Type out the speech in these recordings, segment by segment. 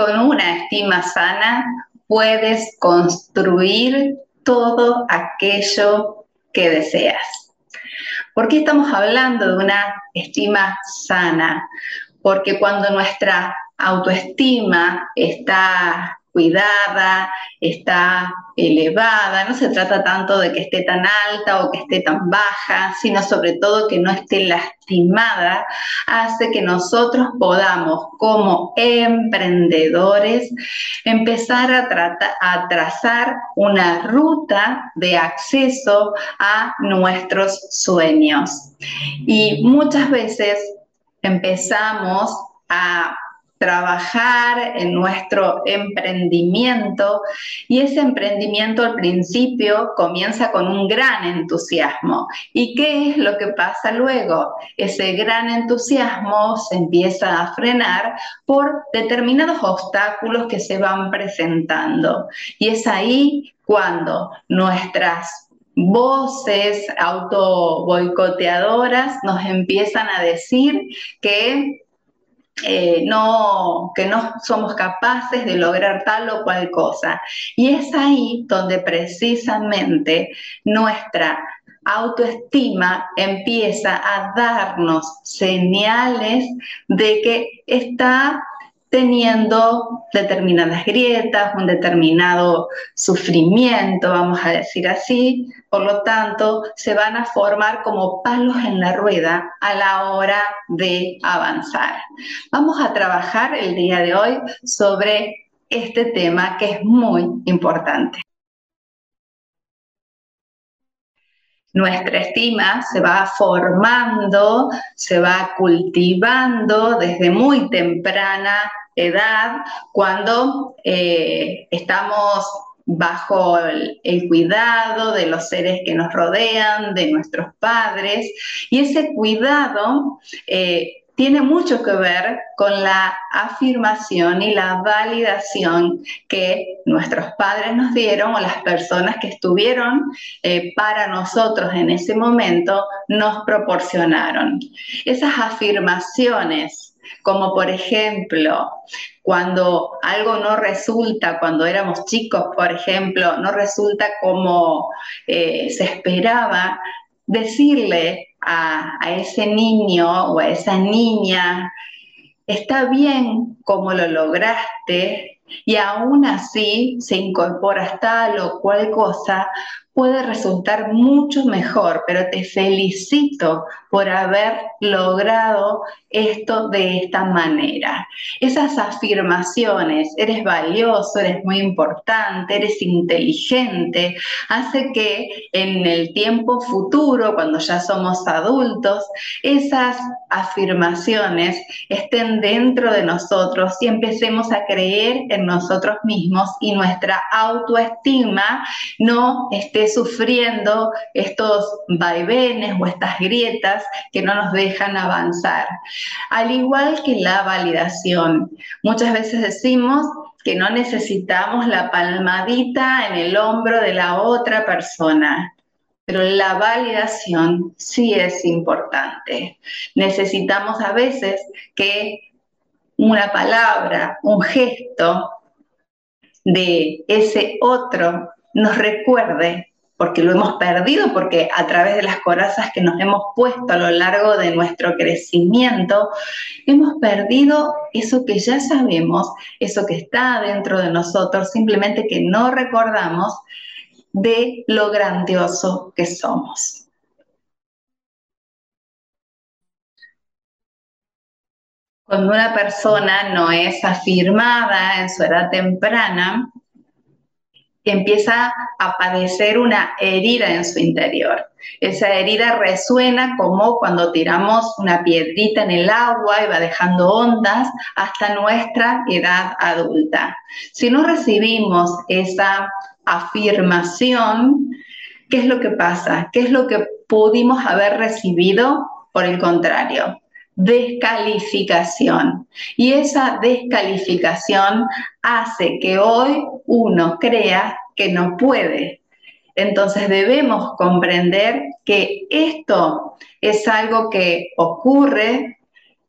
Con una estima sana puedes construir todo aquello que deseas. ¿Por qué estamos hablando de una estima sana? Porque cuando nuestra autoestima está cuidada, está elevada, no se trata tanto de que esté tan alta o que esté tan baja, sino sobre todo que no esté lastimada, hace que nosotros podamos como emprendedores empezar a, a trazar una ruta de acceso a nuestros sueños. Y muchas veces empezamos a trabajar en nuestro emprendimiento y ese emprendimiento al principio comienza con un gran entusiasmo. ¿Y qué es lo que pasa luego? Ese gran entusiasmo se empieza a frenar por determinados obstáculos que se van presentando. Y es ahí cuando nuestras voces auto boicoteadoras nos empiezan a decir que eh, no, que no somos capaces de lograr tal o cual cosa. Y es ahí donde precisamente nuestra autoestima empieza a darnos señales de que está teniendo determinadas grietas, un determinado sufrimiento, vamos a decir así, por lo tanto, se van a formar como palos en la rueda a la hora de avanzar. Vamos a trabajar el día de hoy sobre este tema que es muy importante. Nuestra estima se va formando, se va cultivando desde muy temprana edad cuando eh, estamos bajo el, cuidado de los seres que nos rodean, de nuestros padres, y ese cuidado eh, tiene mucho que ver con la afirmación y la validación que nuestros padres nos dieron o las personas que estuvieron eh, para nosotros en ese momento nos proporcionaron. Esas afirmaciones como por ejemplo, cuando algo no resulta, cuando éramos chicos, por ejemplo, no resulta como eh, se esperaba, decirle a, a ese niño o a esa niña, está bien como lo lograste, y aún así se incorpora tal o cual cosa, puede resultar mucho mejor, pero te felicito por haber logrado esto de esta manera. Esas afirmaciones, eres valioso, eres muy importante, eres inteligente, hace que en el tiempo futuro, cuando ya somos adultos, esas afirmaciones estén dentro de nosotros y empecemos a creer en nosotros mismos y nuestra autoestima no esté sufriendo estos vaivenes o estas grietas que no nos dejan avanzar. Al igual que la validación, muchas veces decimos que no necesitamos la palmadita en el hombro de la otra persona. Pero la validación sí es importante. Necesitamos a veces que una palabra, un gesto de ese otro nos recuerde porque lo hemos perdido, porque a través de las corazas que nos hemos puesto a lo largo de nuestro crecimiento, hemos perdido eso que ya sabemos, eso que está dentro de nosotros, simplemente que no recordamos de lo grandioso que somos. Cuando una persona no es afirmada en su edad temprana, empieza a padecer una herida en su interior. Esa herida resuena como cuando tiramos una piedrita en el agua y va dejando ondas hasta nuestra edad adulta. Si no recibimos esa afirmación, ¿qué es lo que pasa? ¿Qué es lo que pudimos haber recibido? Por el contrario, descalificación. Y esa descalificación hace que hoy uno crea que no puede. Entonces debemos comprender que esto es algo que ocurre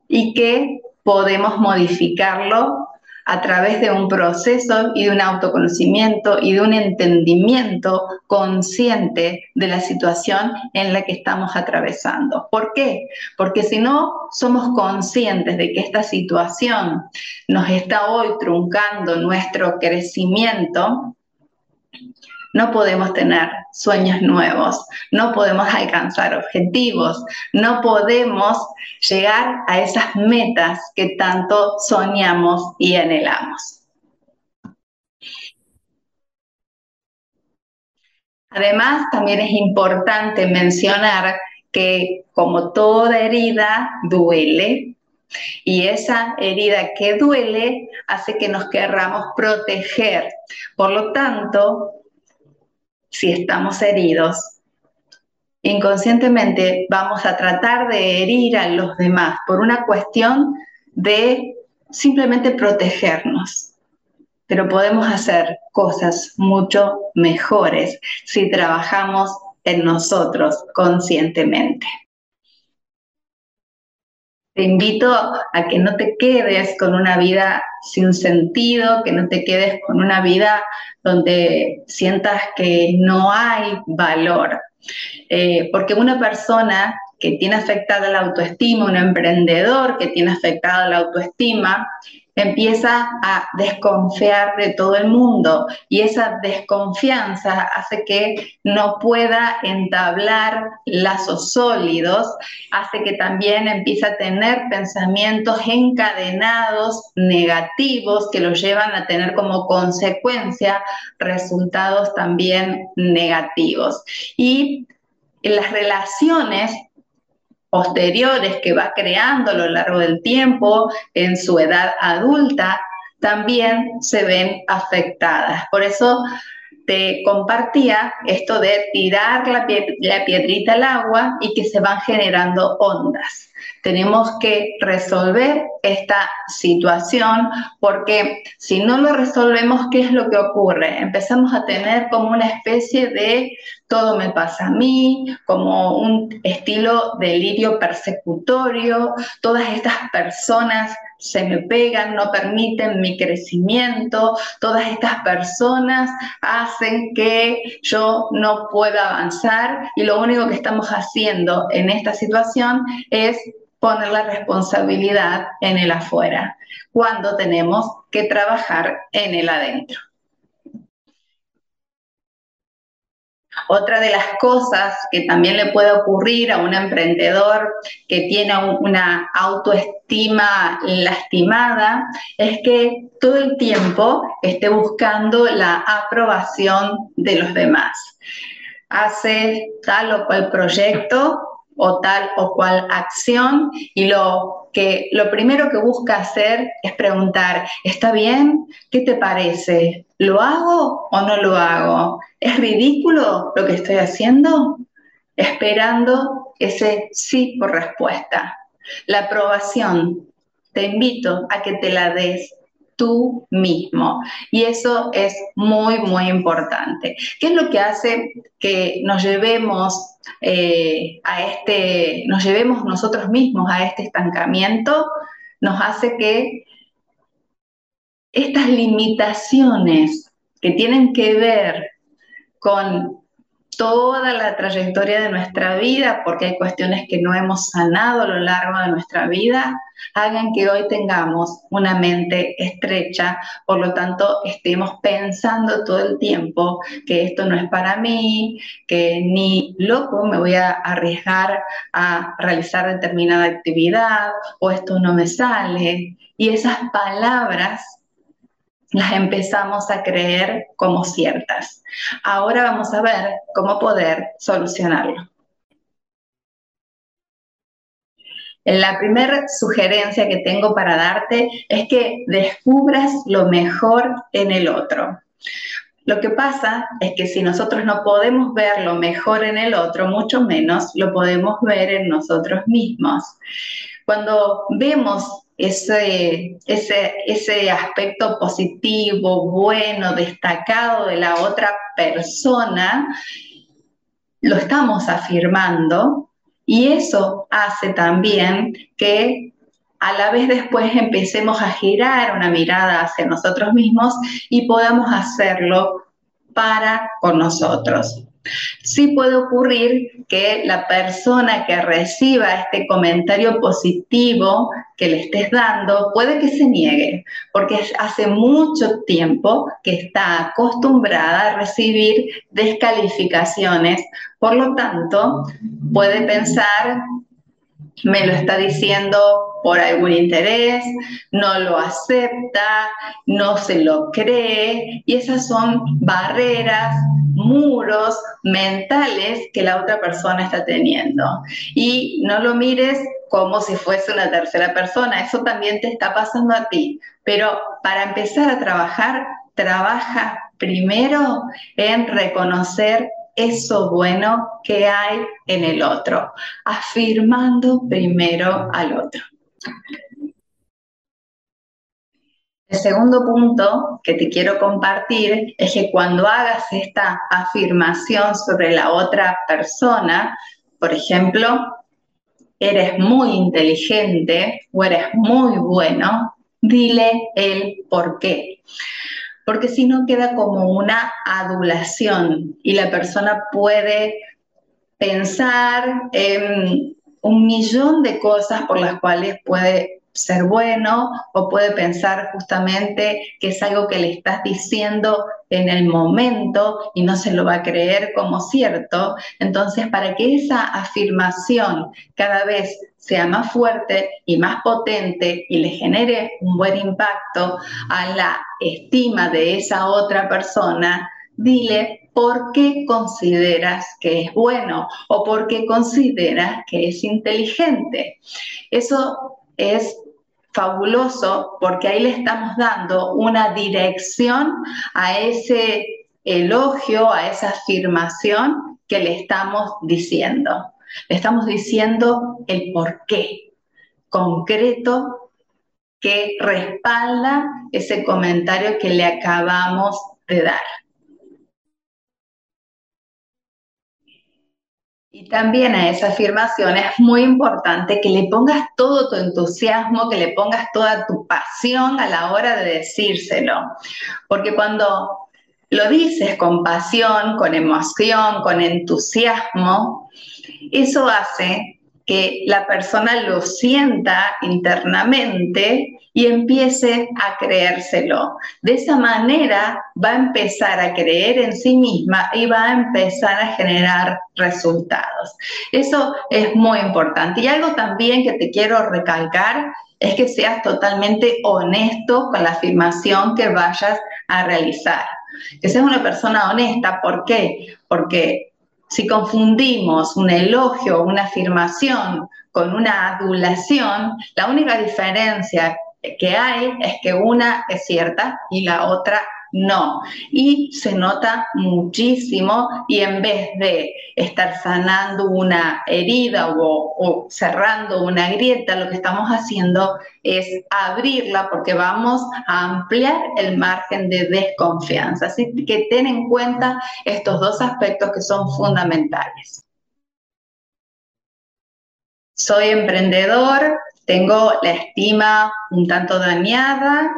y que podemos modificarlo a través de un proceso y de un autoconocimiento y de un entendimiento consciente de la situación en la que estamos atravesando. ¿Por qué? Porque si no somos conscientes de que esta situación nos está hoy truncando nuestro crecimiento, no podemos tener sueños nuevos, no podemos alcanzar objetivos, no podemos llegar a esas metas que tanto soñamos y anhelamos. Además, también es importante mencionar que como toda herida duele, y esa herida que duele hace que nos querramos proteger. Por lo tanto, si estamos heridos, inconscientemente vamos a tratar de herir a los demás por una cuestión de simplemente protegernos. Pero podemos hacer cosas mucho mejores si trabajamos en nosotros conscientemente. Te invito a que no te quedes con una vida sin sentido, que no te quedes con una vida donde sientas que no hay valor. Eh, porque una persona que tiene afectada la autoestima, un emprendedor que tiene afectada la autoestima, empieza a desconfiar de todo el mundo y esa desconfianza hace que no pueda entablar lazos sólidos, hace que también empiece a tener pensamientos encadenados negativos que lo llevan a tener como consecuencia resultados también negativos. Y las relaciones posteriores que va creando a lo largo del tiempo en su edad adulta también se ven afectadas. Por eso te compartía esto de tirar la, piedrita al agua y que se van generando ondas. Tenemos que resolver esta situación porque si no lo resolvemos, ¿qué es lo que ocurre? Empezamos a tener como una especie de todo me pasa a mí, como un estilo delirio persecutorio, todas estas personas se me pegan, no permiten mi crecimiento, todas estas personas hacen que yo no pueda avanzar y lo único que estamos haciendo en esta situación es poner la responsabilidad en el afuera, cuando tenemos que trabajar en el adentro. Otra de las cosas que también le puede ocurrir a un emprendedor que tiene una autoestima lastimada es que todo el tiempo esté buscando la aprobación de los demás. Hace tal o cual proyecto o tal o cual acción y lo que lo primero que busca hacer es preguntar, ¿está bien? ¿Qué te parece? ¿Lo hago o no lo hago? ¿Es ridículo lo que estoy haciendo? Esperando ese sí por respuesta. La aprobación, te invito a que te la des tú mismo. Y eso es muy, muy importante. ¿Qué es lo que hace que nos llevemos eh, a este, nos llevemos nosotros mismos a este estancamiento? Nos hace que estas limitaciones que tienen que ver con toda la trayectoria de nuestra vida, porque hay cuestiones que no hemos sanado a lo largo de nuestra vida, hagan que hoy tengamos una mente estrecha, por lo tanto estemos pensando todo el tiempo que esto no es para mí, que ni loco me voy a arriesgar a realizar determinada actividad o esto no me sale. Y esas palabras las empezamos a creer como ciertas. Ahora vamos a ver cómo poder solucionarlo. La primera sugerencia que tengo para darte es que descubras lo mejor en el otro. Lo que pasa es que si nosotros no podemos ver lo mejor en el otro, mucho menos lo podemos ver en nosotros mismos. Cuando vemos ese, ese, ese aspecto positivo, bueno, destacado de la otra persona, lo estamos afirmando y eso hace también que a la vez después empecemos a girar una mirada hacia nosotros mismos y podamos hacerlo para con nosotros. Sí puede ocurrir que la persona que reciba este comentario positivo que le estés dando puede que se niegue, porque hace mucho tiempo que está acostumbrada a recibir descalificaciones. Por lo tanto, puede pensar me lo está diciendo por algún interés, no lo acepta, no se lo cree, y esas son barreras, muros mentales que la otra persona está teniendo. Y no lo mires como si fuese una tercera persona, eso también te está pasando a ti. Pero para empezar a trabajar, trabaja primero en reconocer eso bueno que hay en el otro, afirmando primero al otro. El segundo punto que te quiero compartir es que cuando hagas esta afirmación sobre la otra persona, por ejemplo, eres muy inteligente o eres muy bueno, dile el por qué. Porque si no queda como una adulación y la persona puede pensar en un millón de cosas por las cuales puede ser bueno o puede pensar justamente que es algo que le estás diciendo en el momento y no se lo va a creer como cierto. Entonces, para que esa afirmación cada vez sea más fuerte y más potente y le genere un buen impacto a la estima de esa otra persona, dile por qué consideras que es bueno o por qué consideras que es inteligente. Eso es fabuloso porque ahí le estamos dando una dirección a ese elogio, a esa afirmación que le estamos diciendo. Le estamos diciendo el por qué concreto que respalda ese comentario que le acabamos de dar. Y también a esa afirmación es muy importante que le pongas todo tu entusiasmo, que le pongas toda tu pasión a la hora de decírselo. Porque cuando lo dices con pasión, con emoción, con entusiasmo, eso hace que la persona lo sienta internamente y empiece a creérselo. De esa manera va a empezar a creer en sí misma y va a empezar a generar resultados. Eso es muy importante. Y algo también que te quiero recalcar es que seas totalmente honesto con la afirmación que vayas a realizar. Que seas una persona honesta, ¿por qué? Porque si confundimos un elogio o una afirmación con una adulación, la única diferencia que hay es que una es cierta y la otra no. Y se nota muchísimo y en vez de estar sanando una herida o, cerrando una grieta, lo que estamos haciendo es abrirla porque vamos a ampliar el margen de desconfianza. Así que ten en cuenta estos dos aspectos que son fundamentales. Soy emprendedor, tengo la estima un tanto dañada,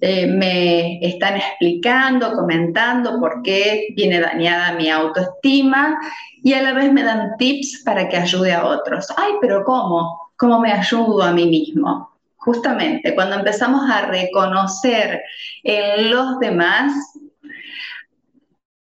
eh, me están explicando, comentando por qué viene dañada mi autoestima y a la vez me dan tips para que ayude a otros. Ay, pero ¿cómo? ¿Cómo me ayudo a mí mismo? Justamente cuando empezamos a reconocer en los demás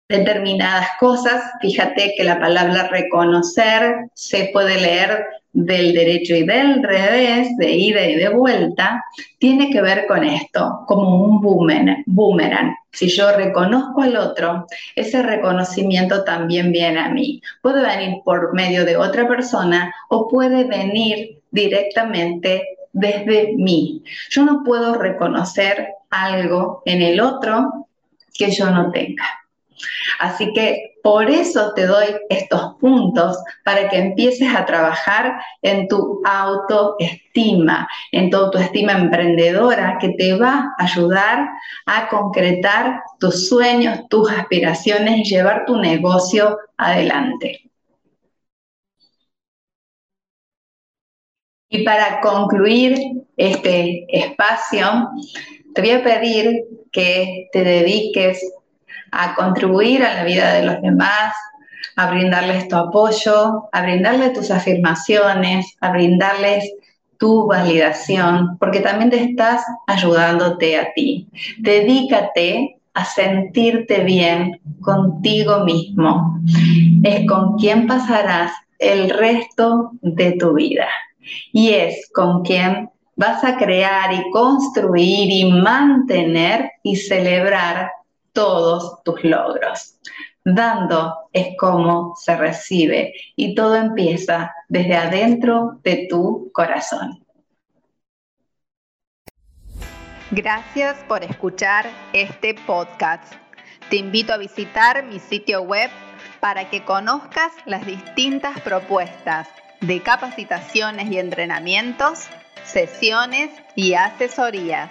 determinadas cosas, fíjate que la palabra reconocer se puede leer del derecho y del revés, de ida y de vuelta, tiene que ver con esto, como un boomerang. Si yo reconozco al otro, ese reconocimiento también viene a mí. Puede venir por medio de otra persona o puede venir directamente desde mí. Yo no puedo reconocer algo en el otro que yo no tenga. Así que por eso te doy estos puntos para que empieces a trabajar en tu autoestima, en tu autoestima emprendedora que te va a ayudar a concretar tus sueños, tus aspiraciones y llevar tu negocio adelante. Y para concluir este espacio, te voy a pedir que te dediques a contribuir a la vida de los demás, a brindarles tu apoyo, a brindarles tus afirmaciones, a brindarles tu validación, porque también te estás ayudándote a ti. Dedícate a sentirte bien contigo mismo. Es con quien pasarás el resto de tu vida. Y es con quien vas a crear y construir y mantener y celebrar todos tus logros. Dando es como se recibe y todo empieza desde adentro de tu corazón. Gracias por escuchar este podcast. Te invito a visitar mi sitio web para que conozcas las distintas propuestas de capacitaciones y entrenamientos, sesiones y asesorías